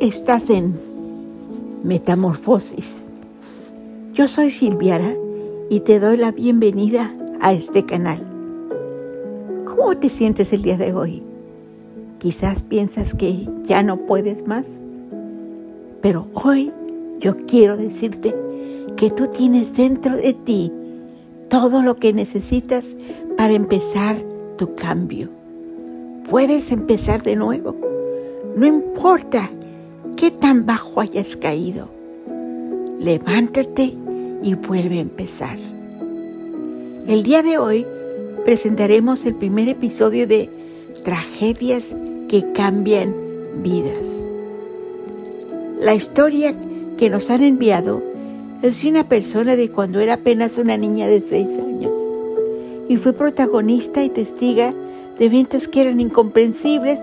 Estás en Metamorfosis. Yo soy Silviara y te doy la bienvenida a este canal. ¿Cómo te sientes el día de hoy? Quizás piensas que ya no puedes más, pero hoy yo quiero decirte que tú tienes dentro de ti todo lo que necesitas para empezar tu cambio. Puedes empezar de nuevo. No importa qué tan bajo hayas caído. Levántate y vuelve a empezar. El día de hoy presentaremos el primer episodio de Tragedias que cambian vidas. La historia que nos han enviado es de una persona de cuando era apenas una niña de seis años y fue protagonista y testiga de eventos que eran incomprensibles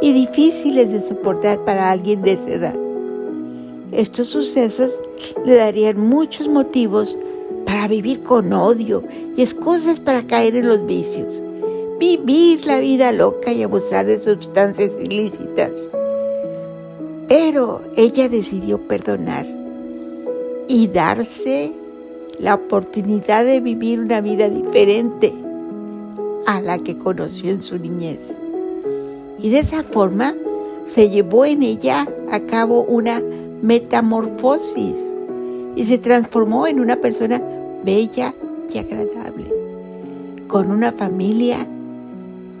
y difíciles de soportar para alguien de esa edad. Estos sucesos le darían muchos motivos para vivir con odio y excusas para caer en los vicios, vivir la vida loca y abusar de sustancias ilícitas. Pero ella decidió perdonar y darse la oportunidad de vivir una vida diferente a la que conoció en su niñez. Y de esa forma se llevó en ella a cabo una metamorfosis y se transformó en una persona bella y agradable, con una familia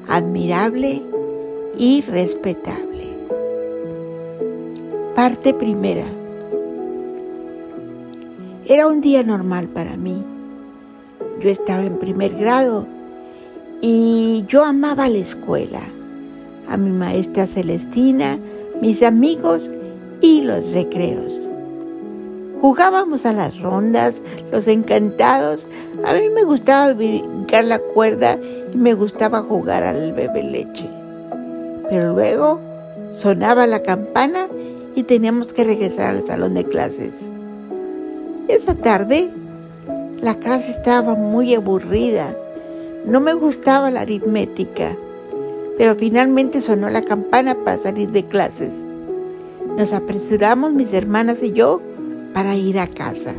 admirable y respetable. Parte primera. Era un día normal para mí. Yo estaba en primer grado y yo amaba la escuela, a mi maestra Celestina, mis amigos y los recreos. Jugábamos a las rondas, los encantados. A mí me gustaba brincar la cuerda y me gustaba jugar al bebé leche. Pero luego sonaba la campana y teníamos que regresar al salón de clases. Esa tarde la clase estaba muy aburrida no me gustaba la aritmética, pero finalmente sonó la campana para salir de clases. Nos apresuramos mis hermanas y yo para ir a casa.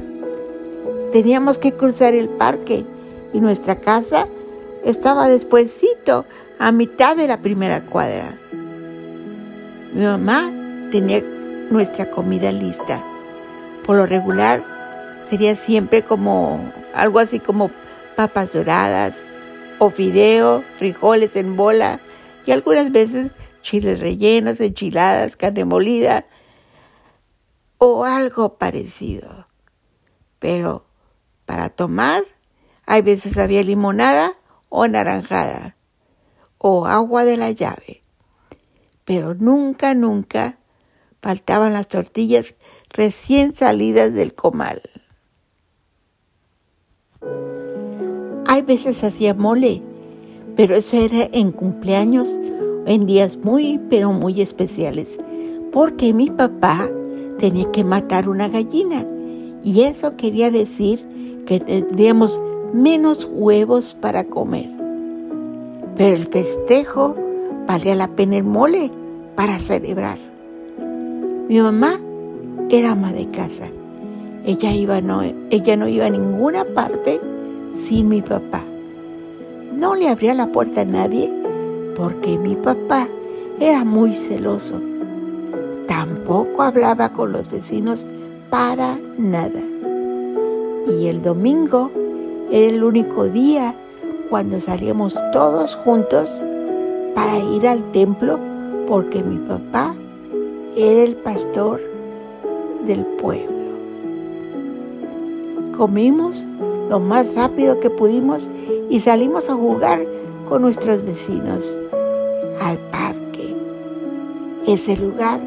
Teníamos que cruzar el parque y nuestra casa estaba despuesito a mitad de la primera cuadra. Mi mamá tenía nuestra comida lista. Por lo regular sería siempre como algo así como papas doradas, o fideo, frijoles en bola y algunas veces chiles rellenos, enchiladas, carne molida o algo parecido. Pero para tomar, hay veces había limonada o naranjada o agua de la llave. Pero nunca, nunca faltaban las tortillas recién salidas del comal. Hay veces hacía mole, pero eso era en cumpleaños, en días muy, pero muy especiales, porque mi papá tenía que matar una gallina y eso quería decir que tendríamos menos huevos para comer. Pero el festejo valía la pena el mole para celebrar. Mi mamá era ama de casa. Ella, ella no iba a ninguna parte sin mi papá. No le abría la puerta a nadie porque mi papá era muy celoso. Tampoco hablaba con los vecinos para nada. Y el domingo era el único día cuando salíamos todos juntos para ir al templo porque mi papá era el pastor del pueblo. Comimos lo más rápido que pudimos y salimos a jugar con nuestros vecinos al parque. Ese lugar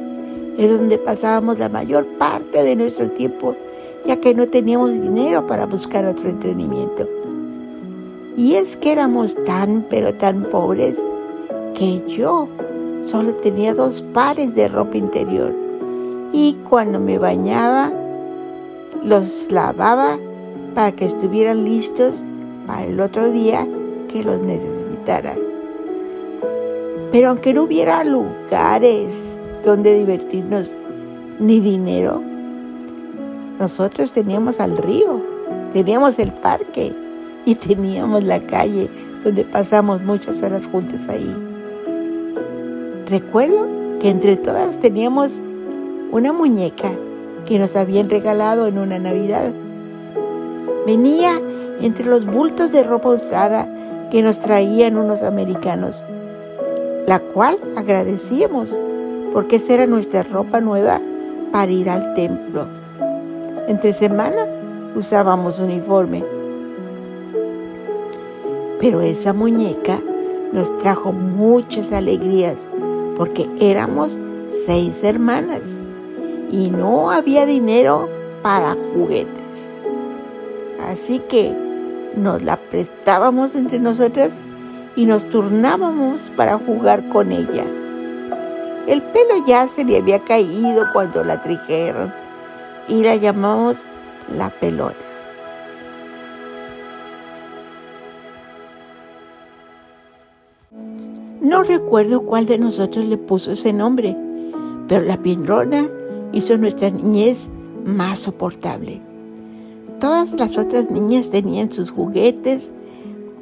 es donde pasábamos la mayor parte de nuestro tiempo ya que no teníamos dinero para buscar otro entretenimiento. Y es que éramos tan pero tan pobres que yo solo tenía dos pares de ropa interior y cuando me bañaba los lavaba para que estuvieran listos para el otro día que los necesitara. Pero aunque no hubiera lugares donde divertirnos ni dinero. Nosotros teníamos al río, teníamos el parque y teníamos la calle donde pasamos muchas horas juntas ahí. Recuerdo que entre todas teníamos una muñeca que nos habían regalado en una Navidad. Venía entre los bultos de ropa usada que nos traían unos americanos, la cual agradecíamos porque esa era nuestra ropa nueva para ir al templo. Entre semana usábamos uniforme. Pero esa muñeca nos trajo muchas alegrías porque éramos seis hermanas y no había dinero para juguetes. Así que nos la prestábamos entre nosotras y nos turnábamos para jugar con ella. El pelo ya se le había caído cuando la trajeron y la llamamos la pelona. No recuerdo cuál de nosotros le puso ese nombre, pero la pelona hizo nuestra niñez más soportable. Todas las otras niñas tenían sus juguetes,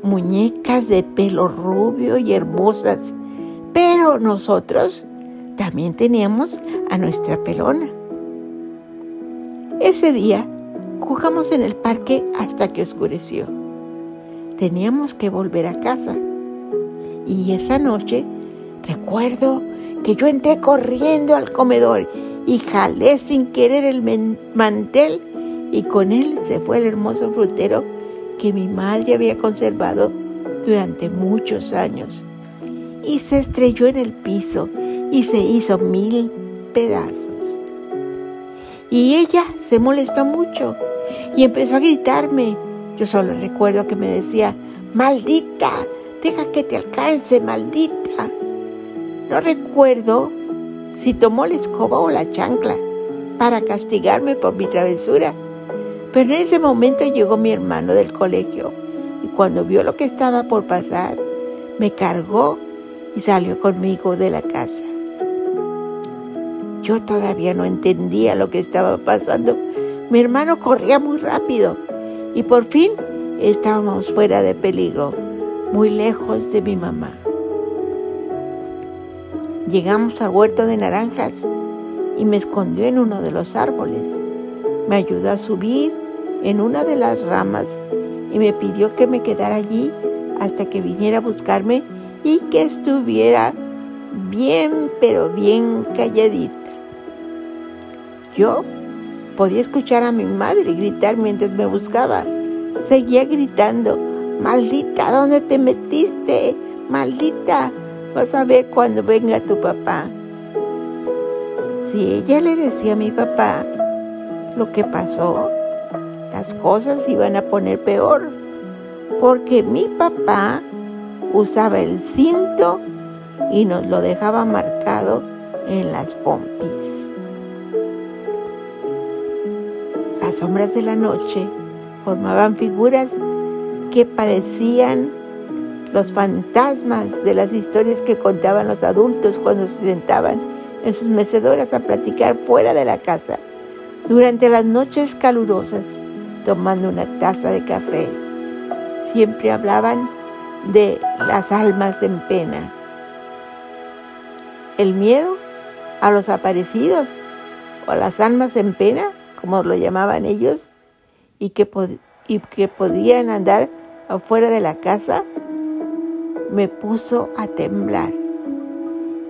muñecas de pelo rubio y hermosas, pero nosotros también teníamos a nuestra pelona. Ese día jugamos en el parque hasta que oscureció. Teníamos que volver a casa. Y esa noche recuerdo que yo entré corriendo al comedor y jalé sin querer el mantel y con él se fue el hermoso frutero que mi madre había conservado durante muchos años. Y se estrelló en el piso y se hizo mil pedazos. Y ella se molestó mucho y empezó a gritarme. Yo solo recuerdo que me decía, maldita, deja que te alcance, maldita. No recuerdo si tomó la escoba o la chancla para castigarme por mi travesura. Pero en ese momento llegó mi hermano del colegio y cuando vio lo que estaba por pasar, me cargó y salió conmigo de la casa. Yo todavía no entendía lo que estaba pasando. Mi hermano corría muy rápido y por fin estábamos fuera de peligro, muy lejos de mi mamá. Llegamos al huerto de naranjas y me escondió en uno de los árboles. Me ayudó a subir en una de las ramas y me pidió que me quedara allí hasta que viniera a buscarme y que estuviera bien, pero bien calladita. Yo podía escuchar a mi madre gritar mientras me buscaba. Seguía gritando, maldita, ¿dónde te metiste? Maldita, Vas a ver cuando venga tu papá. Si ella le decía a mi papá lo que pasó, las cosas iban a poner peor, porque mi papá usaba el cinto y nos lo dejaba marcado en las pompis. Las sombras de la noche formaban figuras que parecían los fantasmas de las historias que contaban los adultos cuando se sentaban en sus mecedoras a platicar fuera de la casa, durante las noches calurosas, tomando una taza de café. Siempre hablaban de las almas en pena. El miedo a los aparecidos o a las almas en pena, como lo llamaban ellos, y que, y que podían andar afuera de la casa me puso a temblar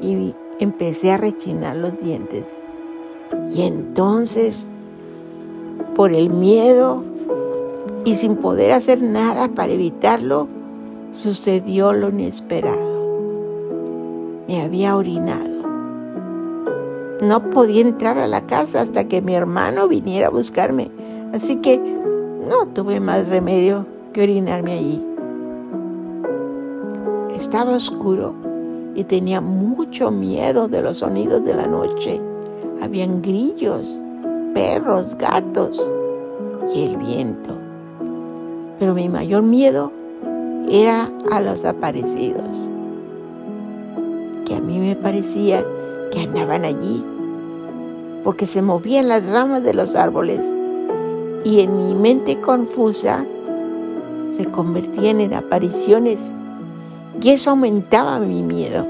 y empecé a rechinar los dientes. Y entonces, por el miedo y sin poder hacer nada para evitarlo, sucedió lo inesperado. Me había orinado. No podía entrar a la casa hasta que mi hermano viniera a buscarme, así que no tuve más remedio que orinarme allí. Estaba oscuro y tenía mucho miedo de los sonidos de la noche. Habían grillos, perros, gatos y el viento. Pero mi mayor miedo era a los aparecidos, que a mí me parecía que andaban allí. porque se movían las ramas de los árboles y en mi mente confusa se convertían en apariciones y eso aumentaba mi miedo.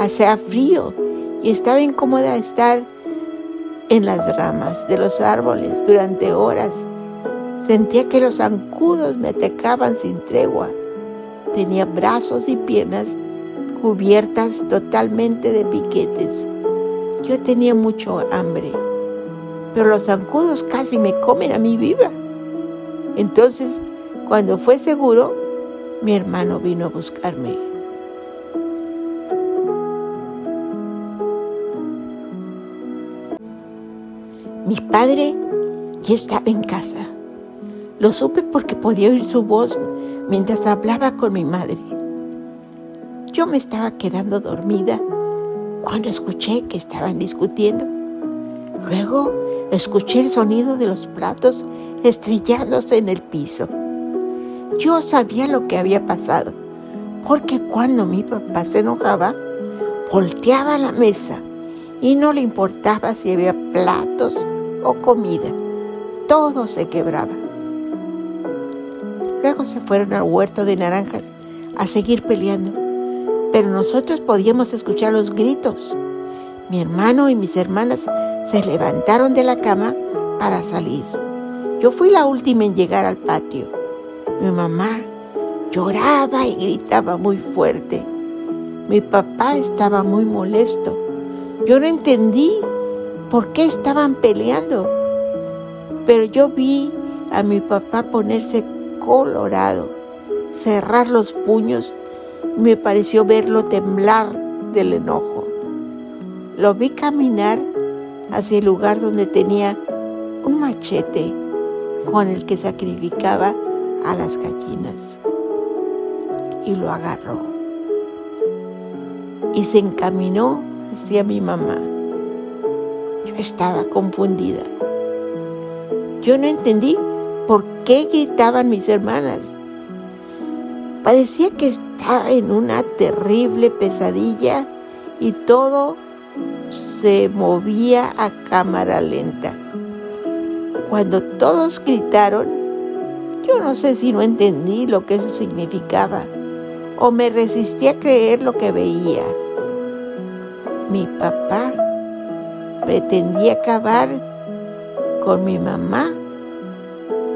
Hacía frío y estaba incómoda estar en las ramas de los árboles durante horas. Sentía que los zancudos me atacaban sin tregua. Tenía brazos y piernas cubiertas totalmente de piquetes. Yo tenía mucho hambre, pero los zancudos casi me comen a mí viva. Entonces, cuando fue seguro, mi hermano vino a buscarme. Mi padre ya estaba en casa. Lo supe porque podía oír su voz mientras hablaba con mi madre. Yo me estaba quedando dormida cuando escuché que estaban discutiendo. Luego escuché el sonido de los platos estrellándose en el piso. Yo sabía lo que había pasado, porque cuando mi papá se enojaba, volteaba la mesa y no le importaba si había platos o comida. Todo se quebraba. Luego se fueron al huerto de naranjas a seguir peleando, pero nosotros podíamos escuchar los gritos. Mi hermano y mis hermanas se levantaron de la cama para salir. Yo fui la última en llegar al patio. Mi mamá lloraba y gritaba muy fuerte. Mi papá estaba muy molesto. Yo no entendí por qué estaban peleando. Pero yo vi a mi papá ponerse colorado, cerrar los puños me pareció verlo temblar del enojo. Lo vi caminar hacia el lugar donde tenía un machete con el que sacrificaba a las gallinas y lo agarró y se encaminó hacia mi mamá estaba confundida. Yo no entendí por qué gritaban mis hermanas. Parecía que estaba en una terrible pesadilla y todo se movía a cámara lenta. Cuando todos gritaron, yo no sé si no entendí lo que eso significaba o me resistí a creer lo que veía. Mi papá pretendía acabar con mi mamá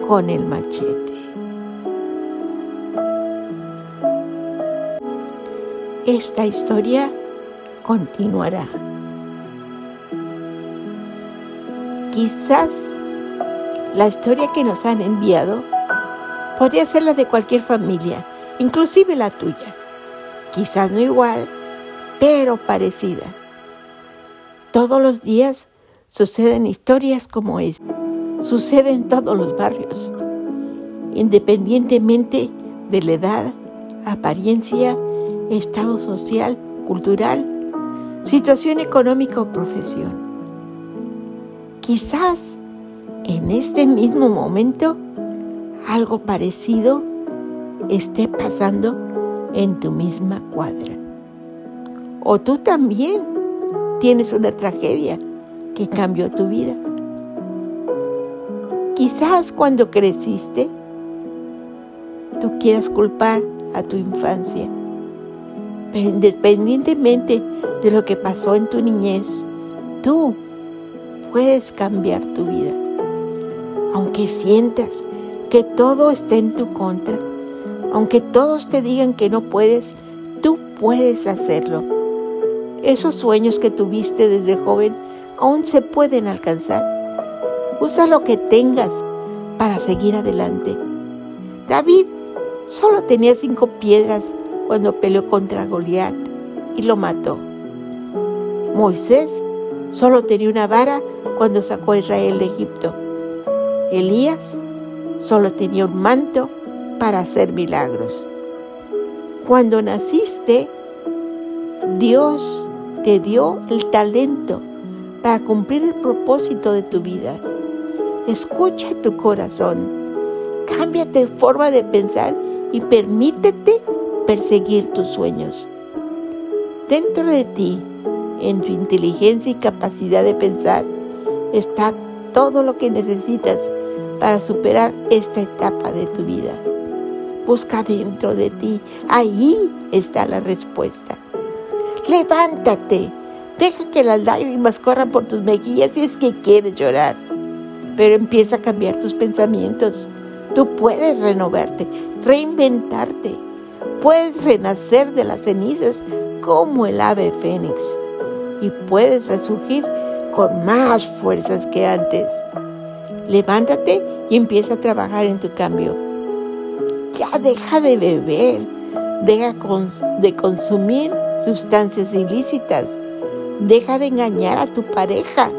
con el machete. Esta historia continuará. Quizás la historia que nos han enviado podría ser la de cualquier familia, inclusive la tuya. Quizás no igual, pero parecida. Todos los días suceden historias como esta. Sucede en todos los barrios, independientemente de la edad, apariencia, estado social, cultural, situación económica o profesión. Quizás en este mismo momento algo parecido esté pasando en tu misma cuadra. O tú también tienes una tragedia que cambió tu vida. Quizás cuando creciste, tú quieras culpar a tu infancia, pero independientemente de lo que pasó en tu niñez, tú puedes cambiar tu vida. Aunque sientas que todo esté en tu contra, aunque todos te digan que no puedes, tú puedes hacerlo esos sueños que tuviste desde joven aún se pueden alcanzar. Usa lo que tengas para seguir adelante. David solo tenía cinco piedras cuando peleó contra Goliat y lo mató. Moisés solo tenía una vara cuando sacó a Israel de Egipto. Elías solo tenía un manto para hacer milagros. Cuando naciste, Dios te dio el talento para cumplir el propósito de tu vida. Escucha tu corazón, cambia tu forma de pensar y permítete perseguir tus sueños. Dentro de ti, En tu inteligencia y capacidad de pensar está todo lo que necesitas para superar esta etapa de tu vida. Busca dentro de ti, ahí está la respuesta. Levántate, deja que las lágrimas corran por tus mejillas si es que quieres llorar, pero empieza a cambiar tus pensamientos. Tú puedes renovarte, reinventarte, puedes renacer de las cenizas como el ave fénix y puedes resurgir con más fuerzas que antes. Levántate y empieza a trabajar en tu cambio. Ya deja de beber, deja de consumir sustancias ilícitas, deja de engañar a tu pareja,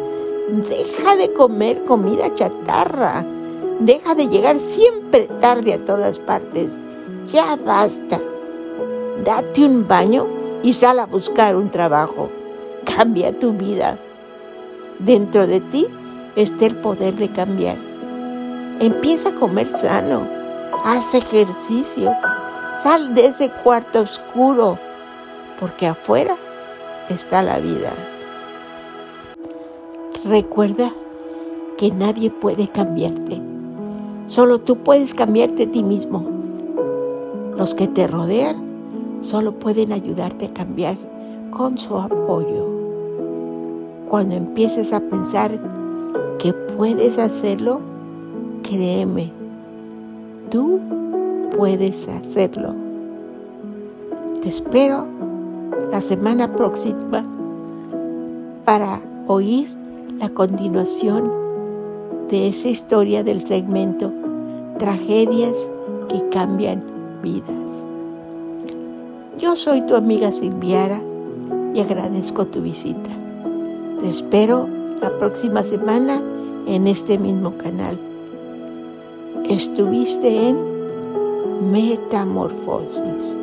deja de comer comida chatarra, deja de llegar siempre tarde a todas partes. Ya basta. Date un baño y sal a buscar un trabajo. Cambia tu vida. Dentro de ti está el poder de cambiar. Empieza a comer sano, haz ejercicio, sal de ese cuarto oscuro, porque afuera está la vida. Recuerda que nadie puede cambiarte. Solo tú puedes cambiarte a ti mismo. Los que te rodean solo pueden ayudarte a cambiar con su apoyo cuando empieces a pensar que puedes hacerlo, créeme, tú puedes hacerlo. Te espero la semana próxima para oír la continuación de esa historia del segmento Tragedias que cambian vidas. Yo soy tu amiga Silviara y agradezco tu visita. Te espero la próxima semana en este mismo canal. Estuviste en Metamorfosis.